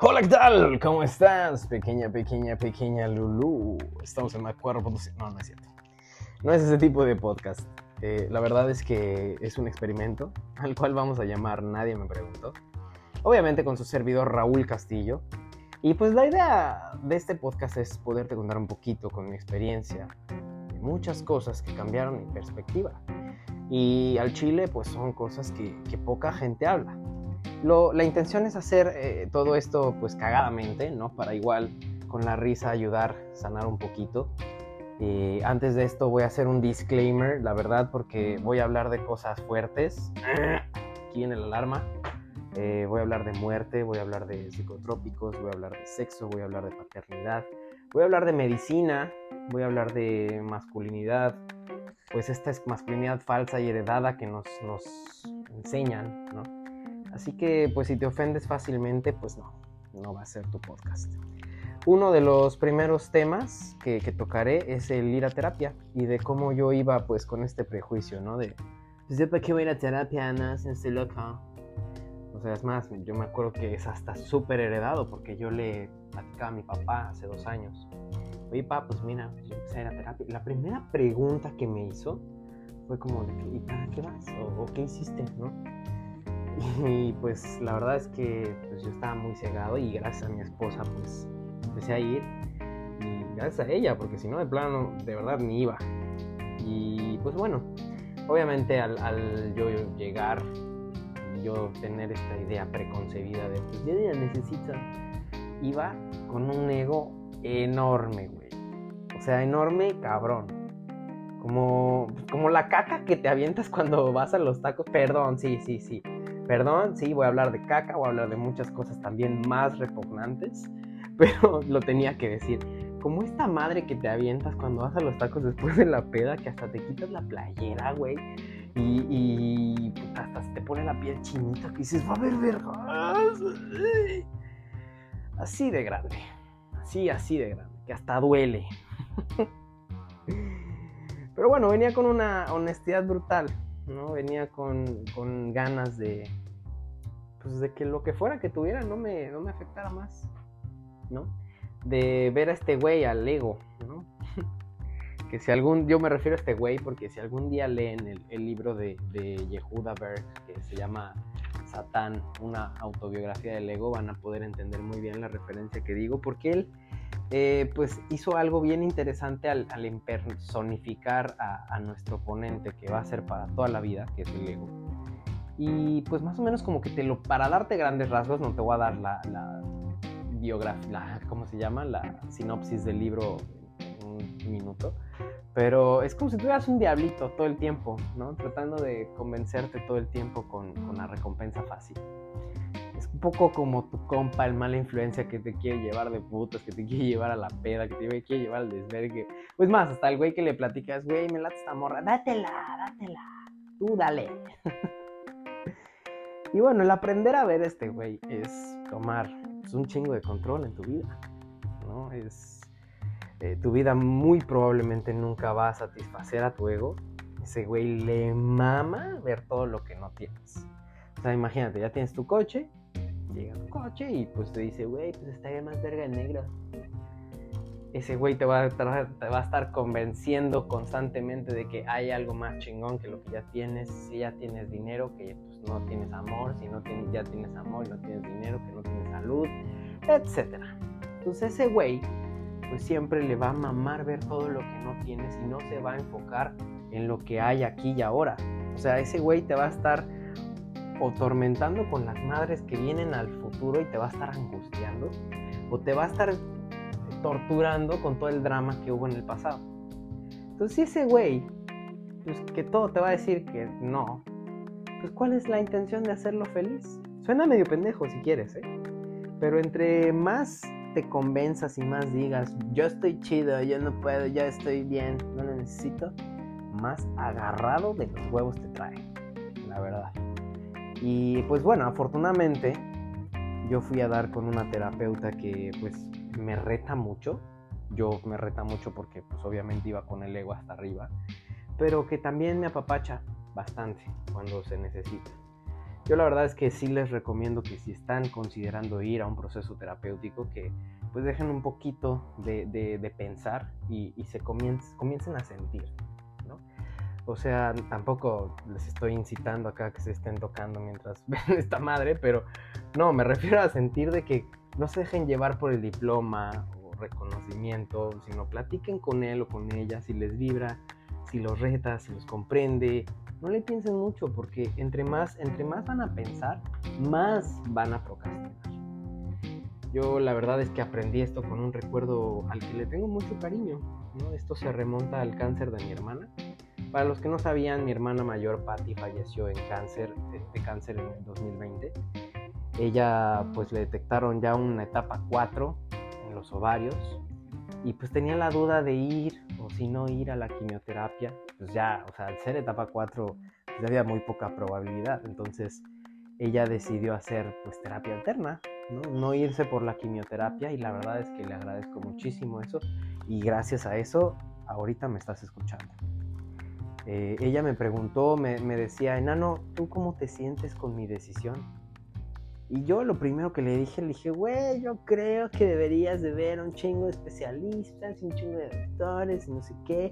Hola, ¿qué tal? ¿Cómo estás? Pequeña, pequeña, pequeña Lulu. Estamos en Macuarro. No, no es cierto. No es ese tipo de podcast. Eh, la verdad es que es un experimento al cual vamos a llamar Nadie me preguntó. Obviamente con su servidor Raúl Castillo. Y pues la idea de este podcast es poderte contar un poquito con mi experiencia de muchas cosas que cambiaron mi perspectiva. Y al chile pues son cosas que, que poca gente habla la intención es hacer eh, todo esto pues cagadamente, ¿no? Para igual con la risa ayudar, sanar un poquito. Eh, antes de esto voy a hacer un disclaimer, la verdad, porque voy a hablar de cosas fuertes. Aquí en el alarma. Eh, voy a hablar de muerte, voy a hablar de psicotrópicos, voy a hablar de sexo, voy a hablar de paternidad, voy a hablar de medicina, voy a hablar de masculinidad, pues esta es masculinidad falsa y heredada que nos, nos enseñan, ¿no? Así que pues si te ofendes fácilmente, pues no, no va a ser tu podcast. Uno de los primeros temas que, tocaré es el ir a terapia y de cómo yo iba pues con este prejuicio, ¿no? De, pues para qué voy a ir a terapia, no, se loca. O sea, es más, yo me acuerdo que es hasta súper heredado porque yo le platicaba a mi papá hace dos años. Oye, papá, pues mira, yo empecé a ir a terapia. La primera pregunta que me hizo fue como, ¿y para qué vas? ¿O, o qué hiciste? ¿no? Y pues la verdad es que pues, yo estaba muy cegado y gracias a mi esposa pues empecé a ir. Y gracias a ella, porque si no de plano de verdad ni iba. Y pues bueno, obviamente al, yo llegar yo tener esta idea preconcebida de pues yo ya necesito, iba con un ego enorme, güey. O sea, enorme cabrón. Como, como la caca que te avientas cuando vas a los tacos. Perdón, sí, sí, sí. Perdón, sí, voy a hablar de caca, voy a hablar de muchas cosas también más repugnantes, pero lo tenía que decir. Como esta madre que te avientas cuando vas a los tacos después de la peda, que hasta te quitas la playera, güey, y, hasta se te pone la piel chinita, que dices, va a haber vergas. Así de grande, así, así de grande, que hasta duele. Pero bueno, venía con una honestidad brutal. ¿No? Venía con, ganas de, pues de que lo que fuera que tuviera no me, no me afectara más, ¿no? De ver a este güey, al ego, ¿no? que si algún, yo me refiero a este güey porque si algún día leen el, el libro de, de Yehuda Berg, que se llama Satán, una autobiografía del ego, van a poder entender muy bien la referencia que digo, porque él eh, pues hizo algo bien interesante al, impersonificar a, nuestro oponente, que va a ser para toda la vida, que es el ego. Y pues más o menos como que te lo, para darte grandes rasgos, no te voy a dar la, la biografía, ¿cómo se llama? La sinopsis del libro en un minuto. Pero es como si tuvieras un diablito todo el tiempo, ¿no? Tratando de convencerte todo el tiempo con, con la recompensa fácil un poco como tu compa, el mala influencia que te quiere llevar de putas, que te quiere llevar a la peda, que te quiere llevar al desvergue. Pues más, hasta el güey que le platicas, güey, me late esta morra, dátela, dátela, tú dale. y bueno, el aprender a ver este güey es tomar pues, un chingo de control en tu vida, ¿no? Es. Eh, tu vida muy probablemente nunca va a satisfacer a tu ego. Ese güey le mama ver todo lo que no tienes. O sea, imagínate, ya tienes tu coche, llega tu coche y pues te dice, güey, pues estaría más verga en negro. Ese güey te va, a te va a estar convenciendo constantemente de que hay algo más chingón que lo que ya tienes. Si ya tienes dinero, que pues no tienes amor. Si no tienes, ya tienes amor y no tienes dinero, que no tienes salud, etc. Entonces ese güey pues siempre le va a mamar ver todo lo que no tienes y no se va a enfocar en lo que hay aquí y ahora. O sea, ese güey te va a estar o tormentando con las madres que vienen al futuro y te va a estar angustiando, o te va a estar torturando con todo el drama que hubo en el pasado. Entonces, si ese güey, pues que todo te va a decir que no, pues ¿cuál es la intención de hacerlo feliz? Suena medio pendejo si quieres, ¿eh? Pero entre más te convenzas y más digas, yo estoy chido, yo no puedo, yo estoy bien, no lo necesito, más agarrado de los huevos te trae, la verdad. Y pues bueno, afortunadamente yo fui a dar con una terapeuta que pues me reta mucho. Yo me reta mucho porque pues obviamente iba con el ego hasta arriba. Pero que también me apapacha bastante cuando se necesita. Yo la verdad es que sí les recomiendo que si están considerando ir a un proceso terapéutico, que pues dejen un poquito de, pensar y, se comiencen, a sentir. O sea, tampoco les estoy incitando acá que se estén tocando mientras ven esta madre, pero no, me refiero a sentir de que no se dejen llevar por el diploma o reconocimiento, sino platiquen con él o con ella si les vibra, si los reta, si los comprende, no le piensen mucho porque entre más, entre más van a pensar, más van a procrastinar. Yo la verdad es que aprendí esto con un recuerdo al que le tengo mucho cariño. ¿no? Esto se remonta al cáncer de mi hermana. Para los que no sabían, mi hermana mayor Patty falleció en cáncer, de cáncer en el 2020. Ella pues le detectaron ya una etapa 4 en los ovarios y pues tenía la duda de ir o si no ir a la quimioterapia, pues ya, o sea, al ser etapa 4 pues había muy poca probabilidad, entonces ella decidió hacer pues terapia alterna, ¿no? no irse por la quimioterapia y la verdad es que le agradezco muchísimo eso y gracias a eso ahorita me estás escuchando. Eh, ella me preguntó, me, me decía, enano, ¿tú cómo te sientes con mi decisión? Y yo lo primero que le dije, le dije, güey, yo creo que deberías de ver un chingo de especialistas, un chingo de doctores, y no sé qué.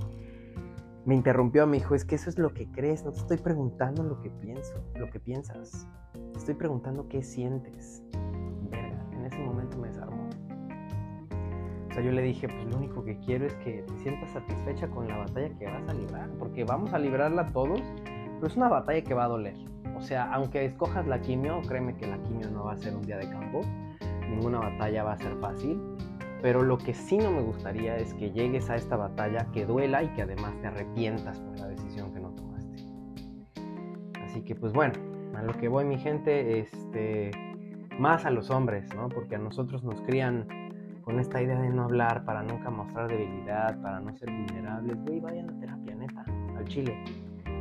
Me interrumpió, me dijo, es que eso es lo que crees, no te estoy preguntando lo que pienso, lo que piensas. Te estoy preguntando qué sientes. Verga, en ese momento me desarmó. Sea, yo le dije, pues lo único que quiero es que te sientas satisfecha con la batalla que vas a librar, porque vamos a librarla todos, pero es una batalla que va a doler o sea, aunque escojas la quimio, créeme que la quimio no va a ser un día de campo, ninguna batalla va a ser fácil, pero lo que sí no me gustaría es que llegues a esta batalla que duela y que además te arrepientas por la decisión que no tomaste. Así que pues bueno, a lo que voy mi gente, este, más a los hombres, ¿no? Porque a nosotros nos crían con esta idea de no hablar para nunca mostrar debilidad, para no ser vulnerables. Güey, vayan a terapia, neta, al chile.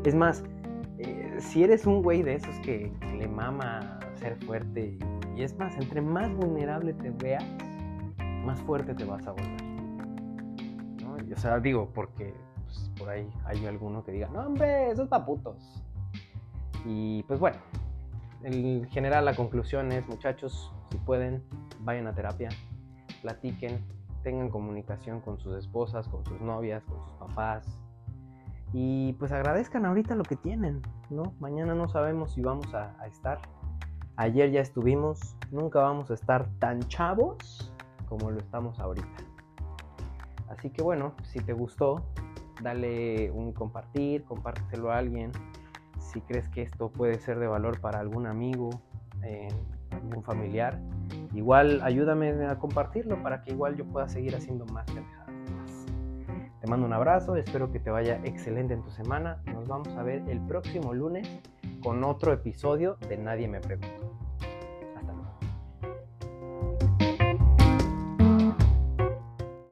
Es más, eh, si eres un güey de esos que, le mama ser fuerte, y, es más, entre más vulnerable te veas, más fuerte te vas a volver. ¿no? o sea, digo, porque pues, por ahí hay alguno que diga, no, hombre, esos paputos. Y pues bueno, en general la conclusión es, muchachos, si pueden, vayan a terapia, platiquen, tengan comunicación con sus esposas, con sus novias, con sus papás, y pues agradezcan ahorita lo que tienen, ¿no? Mañana no sabemos si vamos a, estar. Ayer ya estuvimos, nunca vamos a estar tan chavos como lo estamos ahorita. Así que bueno, si te gustó, dale un compartir, compártelo a alguien. Si crees que esto puede ser de valor para algún amigo, eh, algún familiar, igual ayúdame a compartirlo para que igual yo pueda seguir haciendo más pendejadas. Te mando un abrazo, espero que te vaya excelente en tu semana. Nos vamos a ver el próximo lunes con otro episodio de Nadie me preguntó.